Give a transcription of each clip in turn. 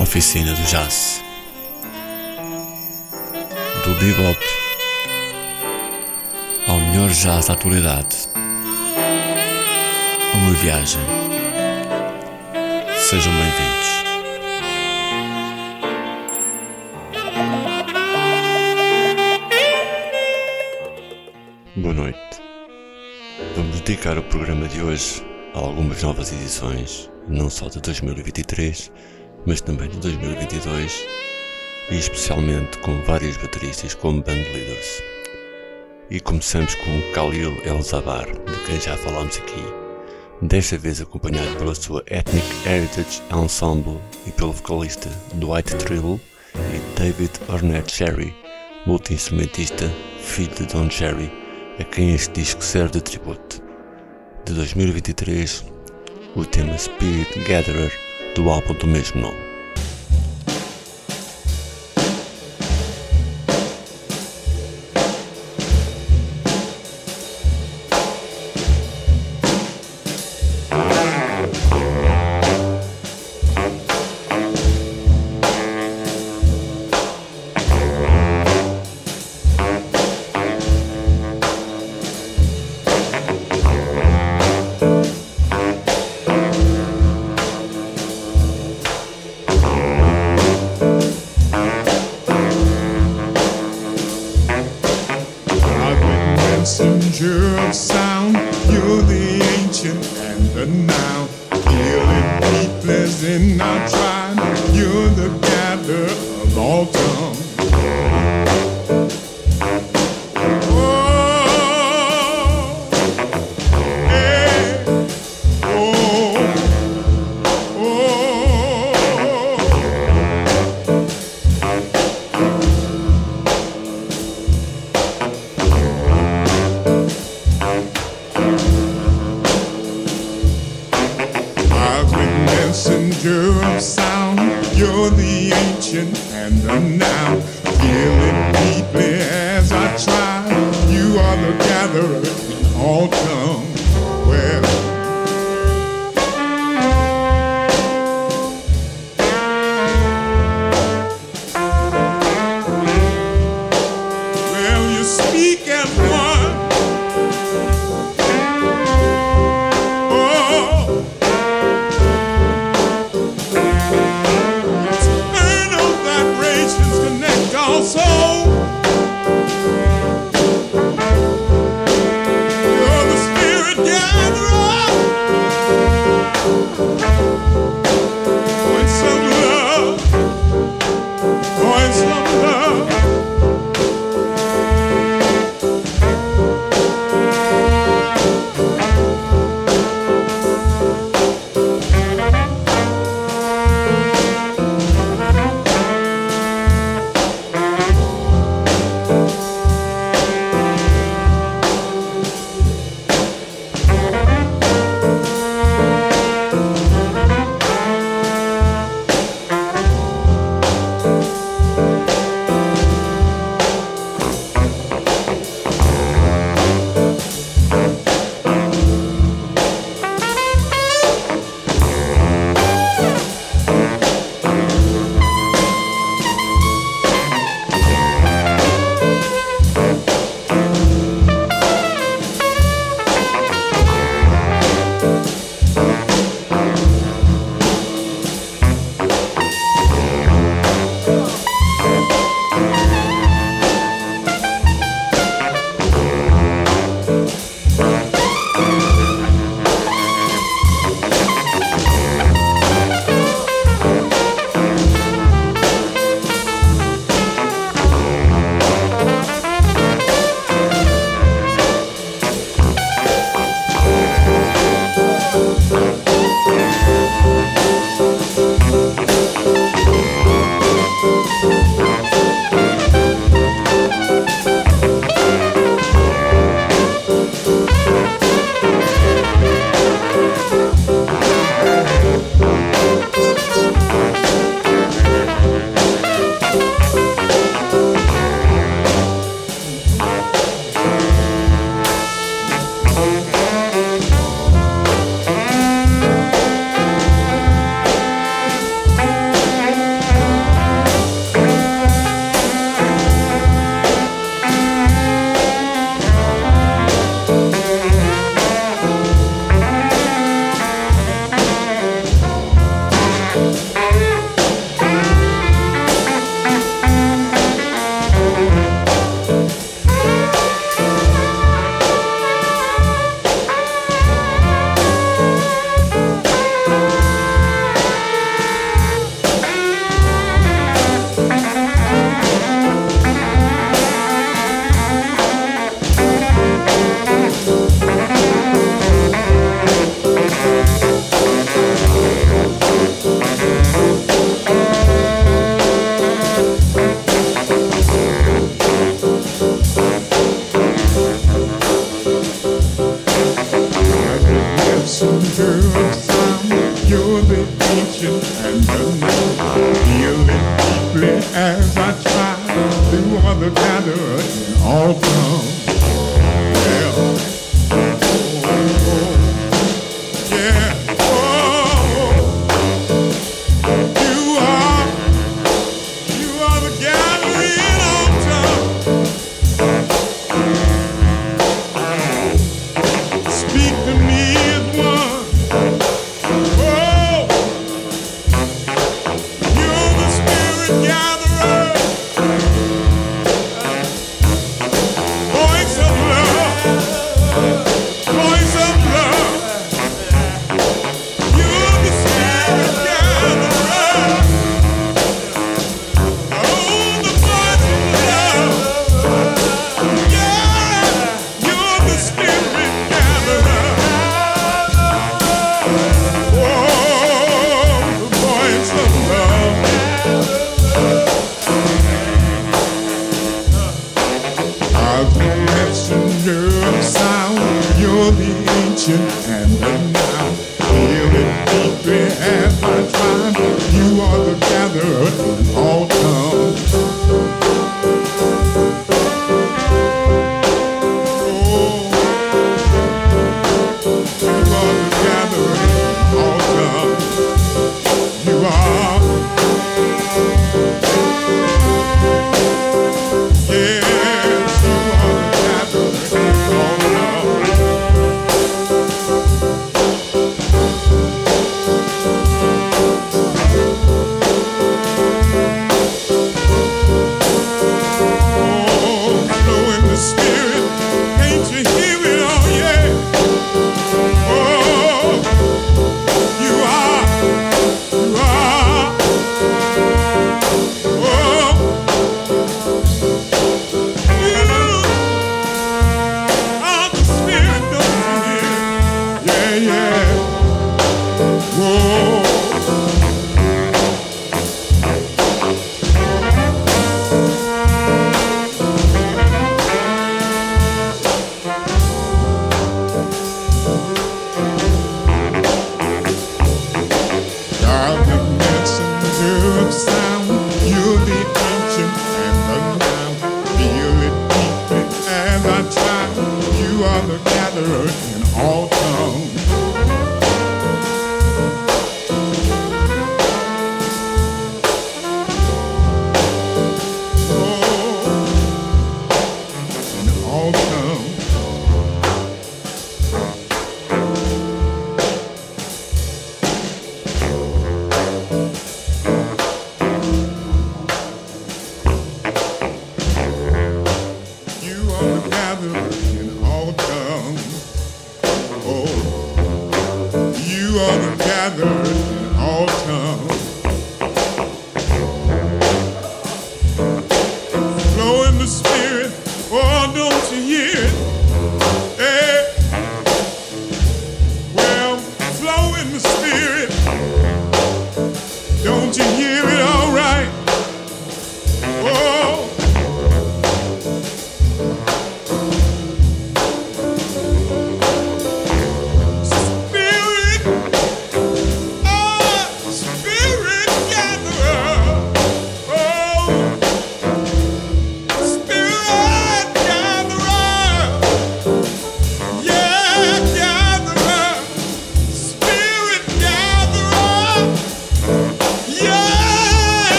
Oficina do jazz. Do bebop ao melhor jazz da atualidade. Uma viagem. Sejam bem-vindos. Boa noite. Vamos dedicar o programa de hoje a algumas novas edições, não só de 2023, mas também de 2022, e especialmente com vários bateristas como bandleaders. E começamos com Khalil El Zabar, de quem já falámos aqui, desta vez acompanhado pela sua Ethnic Heritage Ensemble e pelo vocalista Dwight Trill e David Ornette Sherry, multi-instrumentista, filho de Don Sherry, a quem este disco serve de tributo. De 2023, o tema Spirit Gatherer do álbum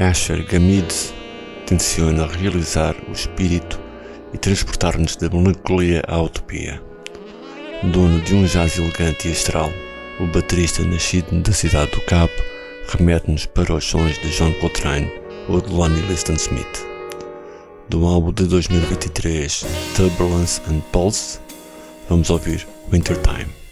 Asher Gamid tenciona realizar o espírito e transportar-nos da melancolia à utopia. Dono de um jazz elegante e astral, o baterista nascido da cidade do Cabo remete-nos para os sons de John Coltrane ou de Lonnie Liston Smith. Do álbum de 2023 Turbulence and Pulse, vamos ouvir Wintertime.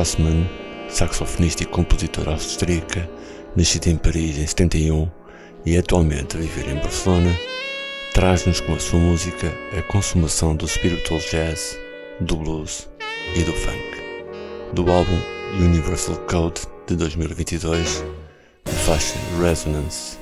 Grossman, saxofonista e compositora austríaca, nascida em Paris em 71 e atualmente a viver em Barcelona, traz-nos com a sua música a consumação do spiritual jazz, do blues e do funk. Do álbum Universal Code de 2022, a faixa Resonance.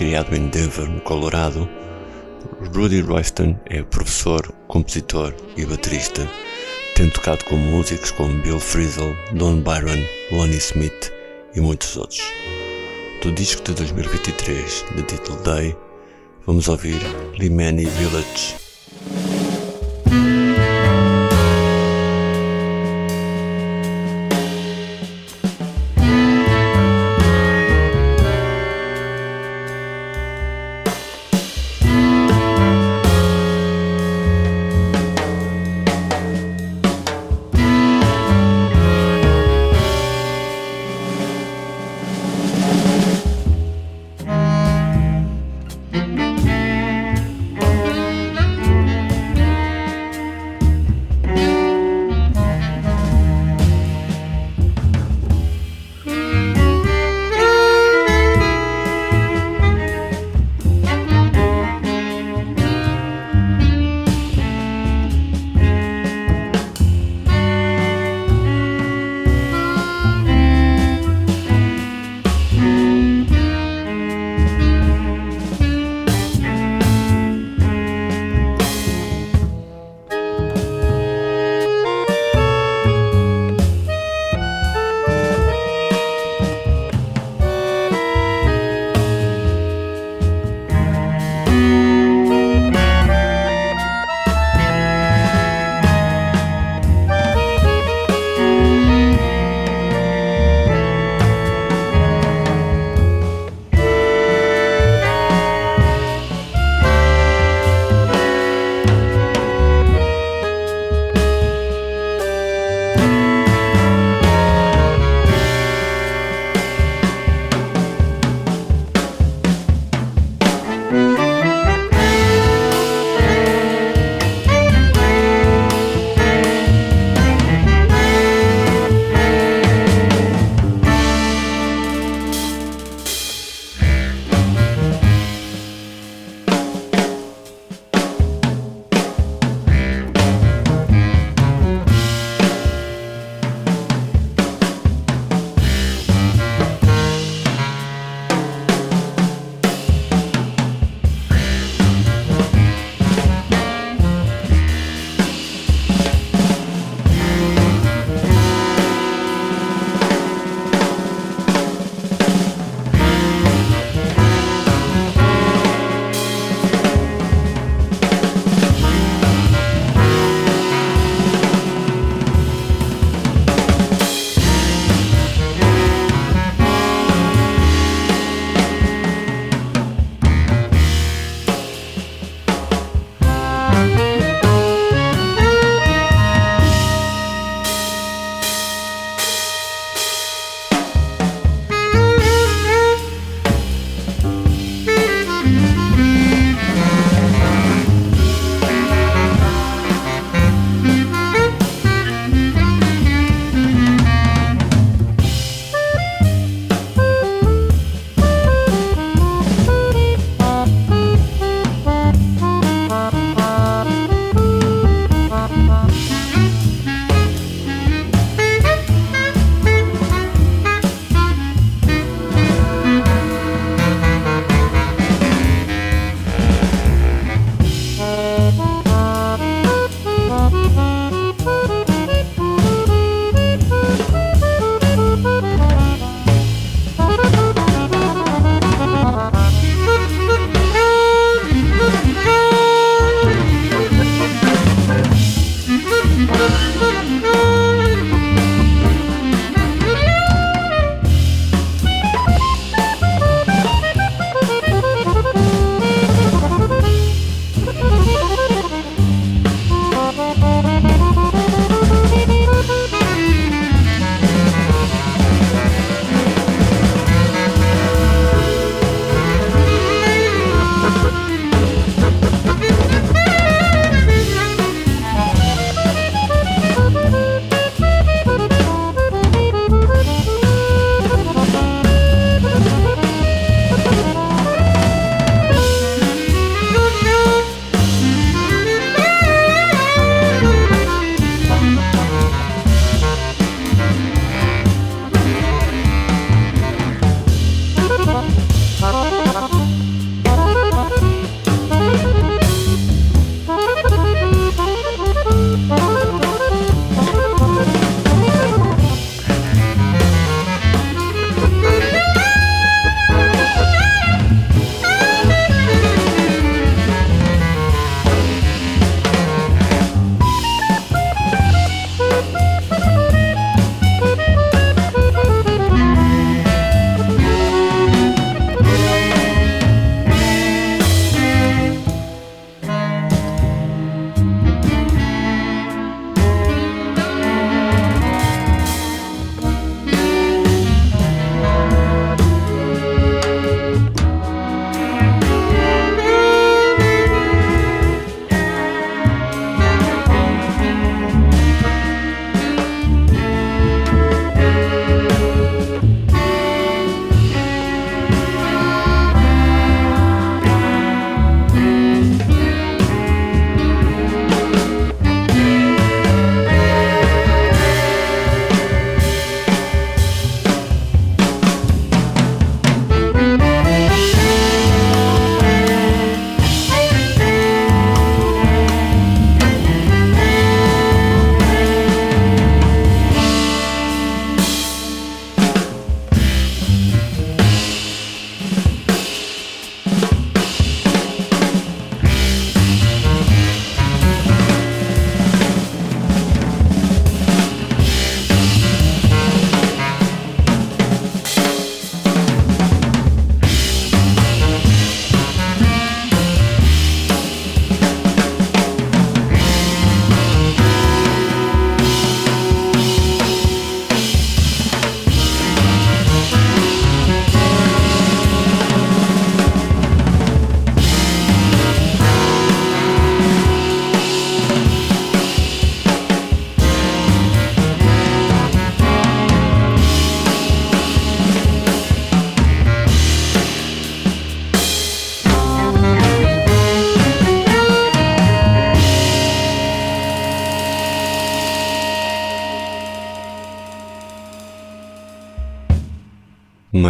Criado em Denver, no Colorado, Rudy Royston é professor, compositor e baterista, tendo tocado com músicos como Bill Frisell, Don Byron, Lonnie Smith e muitos outros. Do disco de 2023, de título Day, vamos ouvir Limani Village.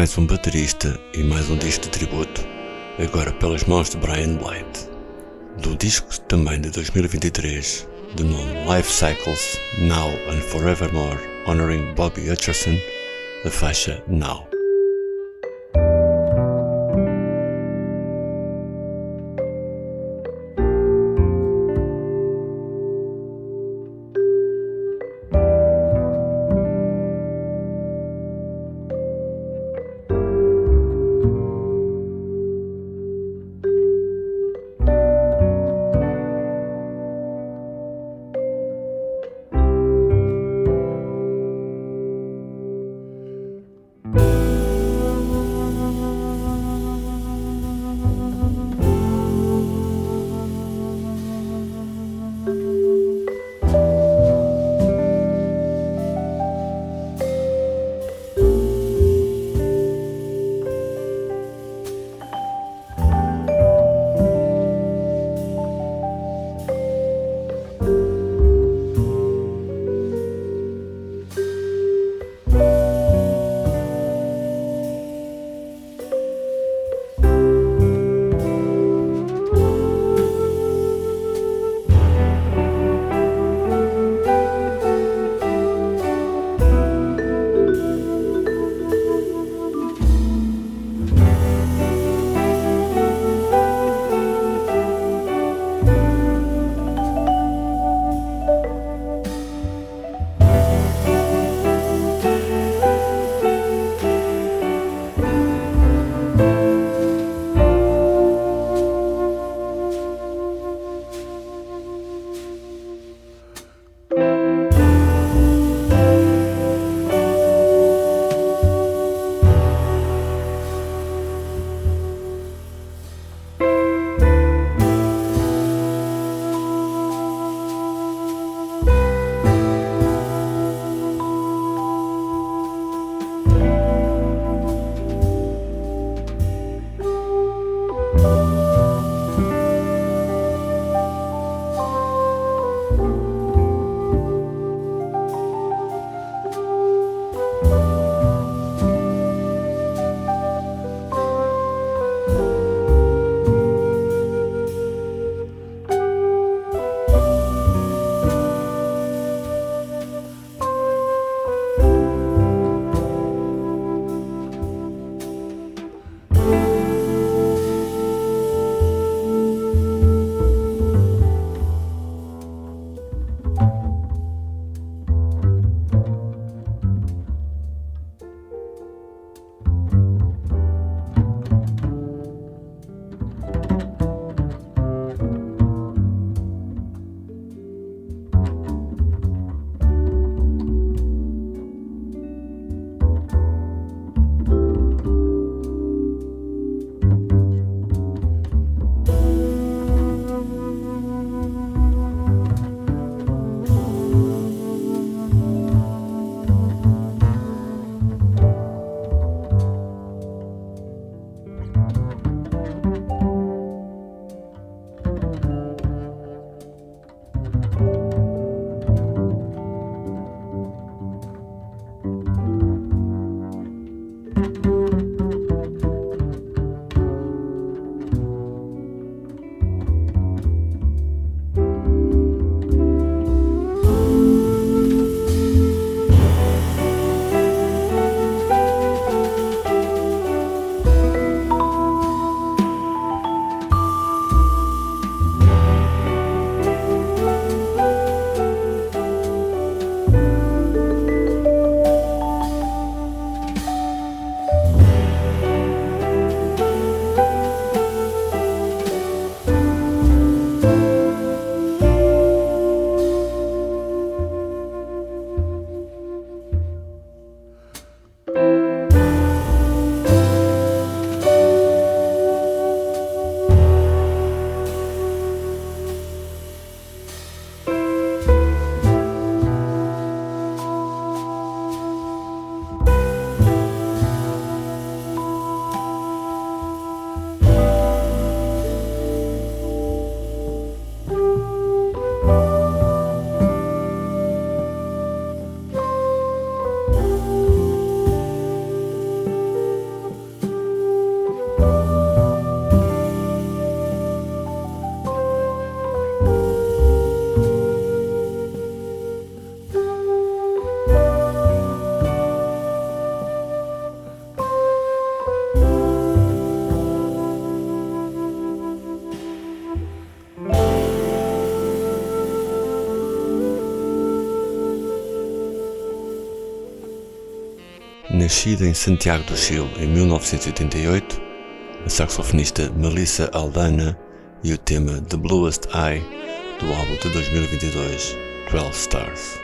Mais um baterista e mais um disco de tributo, agora pelas mãos de Brian Blight. Do disco também de 2023, de nome Life Cycles Now and Forevermore, honoring Bobby Hutcherson, a faixa Now. Nascida em Santiago do Chile em 1988, a saxofonista Melissa Aldana e o tema The Bluest Eye do álbum de 2022 12 Stars.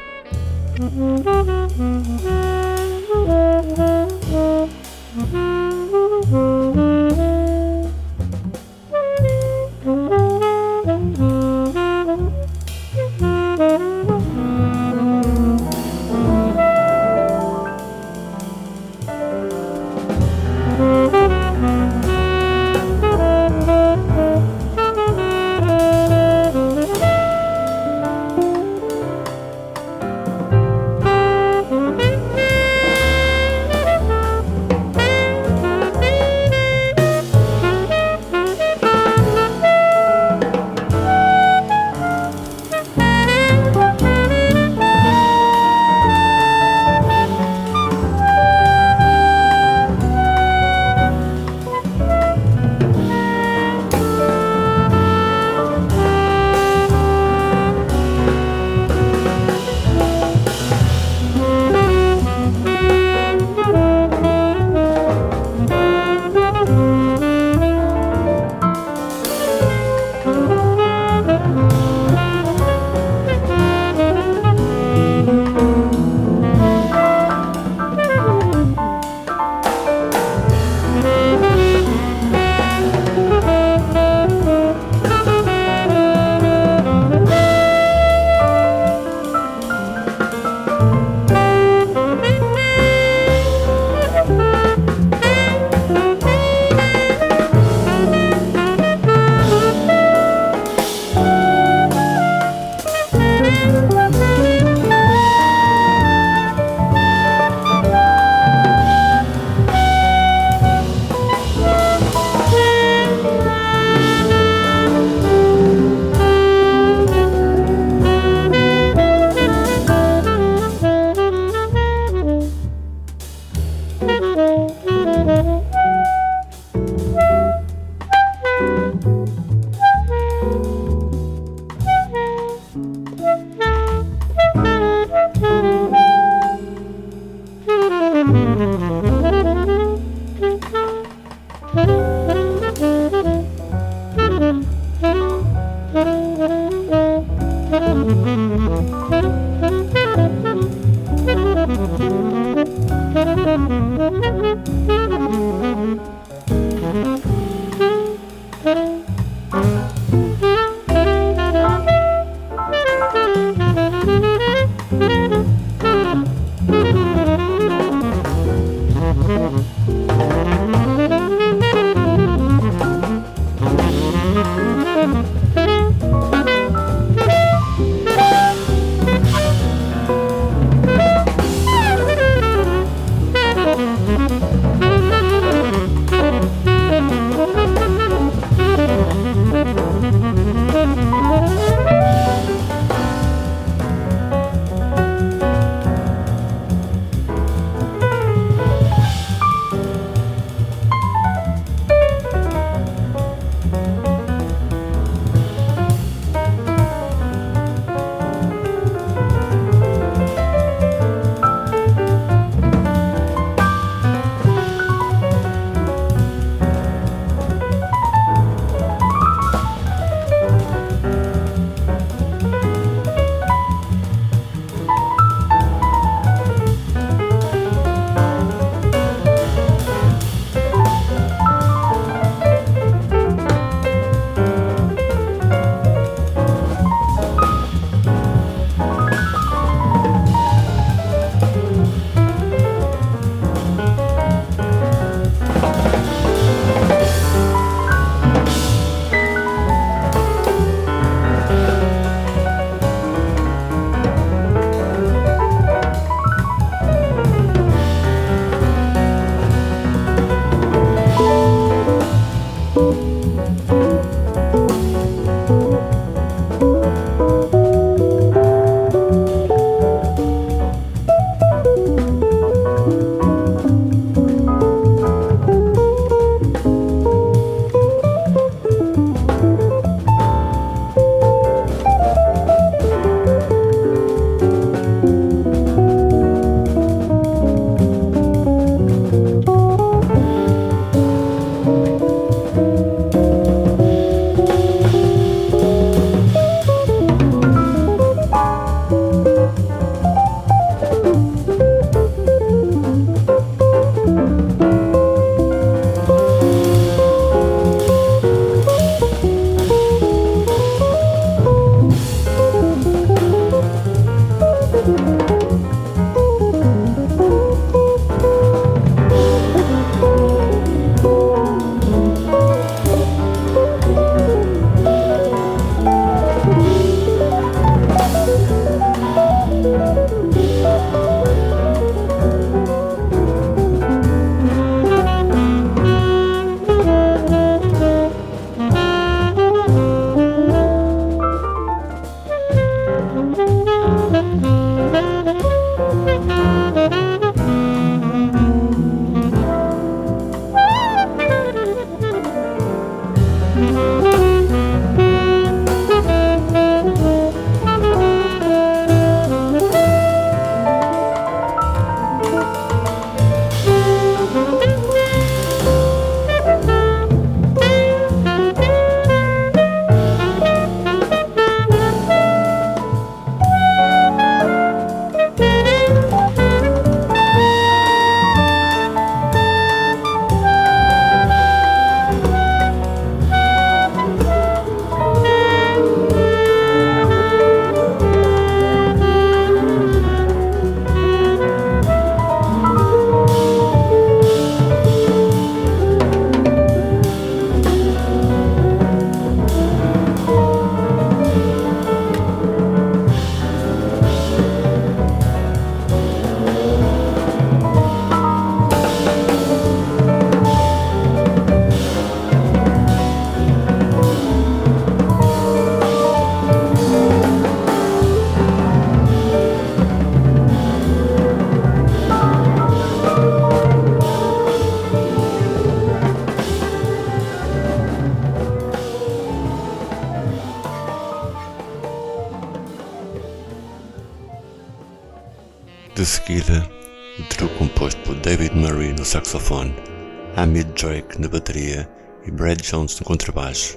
Hamid Drake na bateria e Brad Jones no contrabaixo,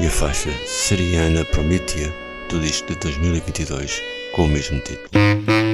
e a faixa Seriana Promethea do disco de 2022 com o mesmo título.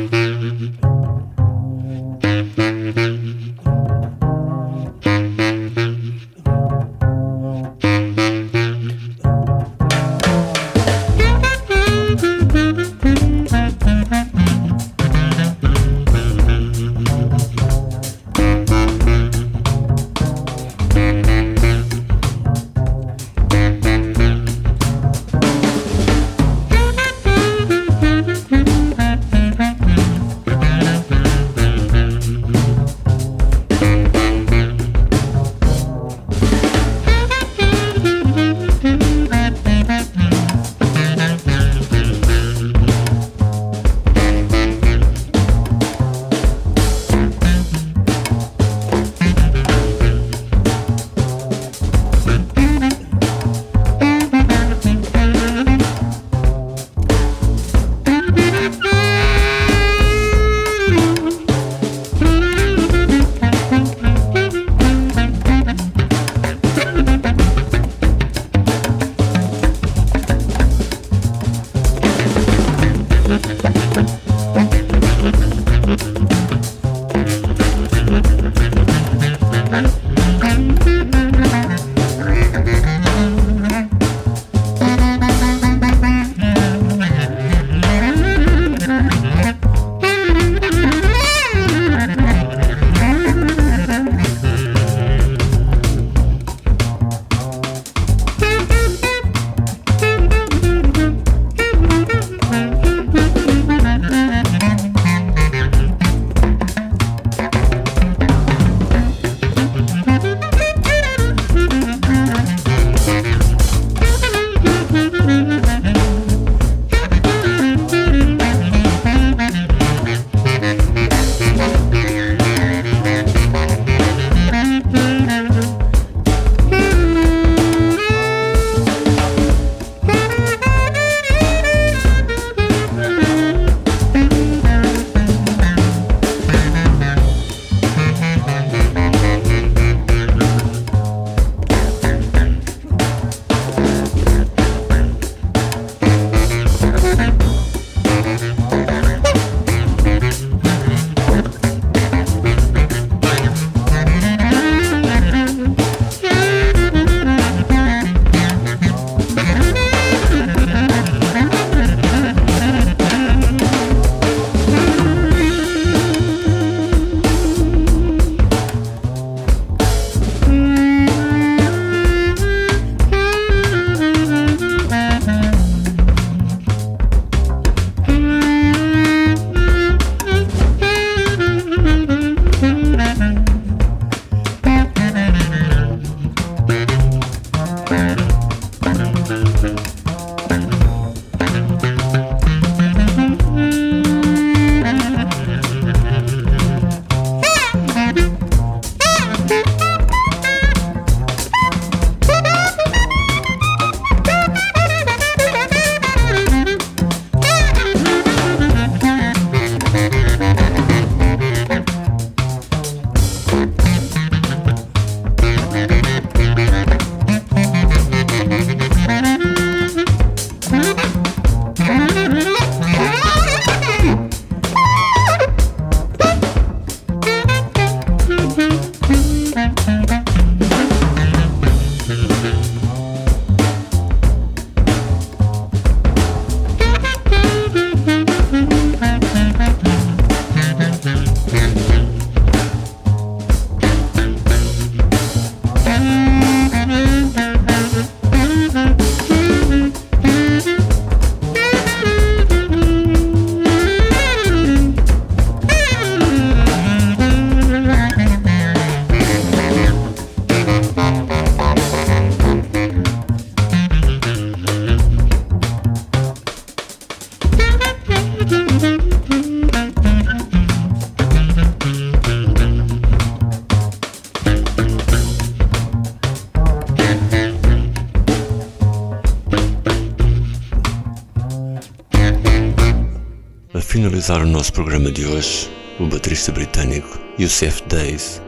Yusef Days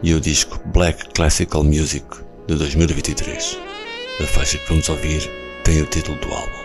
e o disco Black Classical Music de 2023. A faixa que vamos ouvir tem o título do álbum.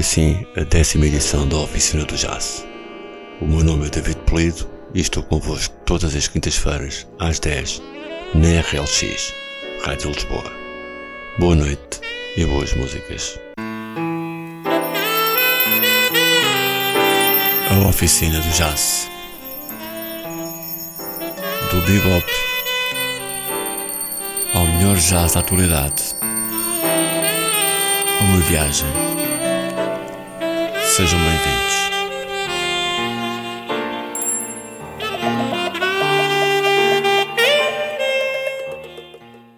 Assim a décima edição da Oficina do Jazz. O meu nome é David Polido e estou convosco todas as quintas-feiras, às 10, na RLX, Rádio Lisboa. Boa noite e boas músicas. A Oficina do Jazz Do bebop ao melhor jazz da atualidade. Uma viagem. Sejam bem-vindos.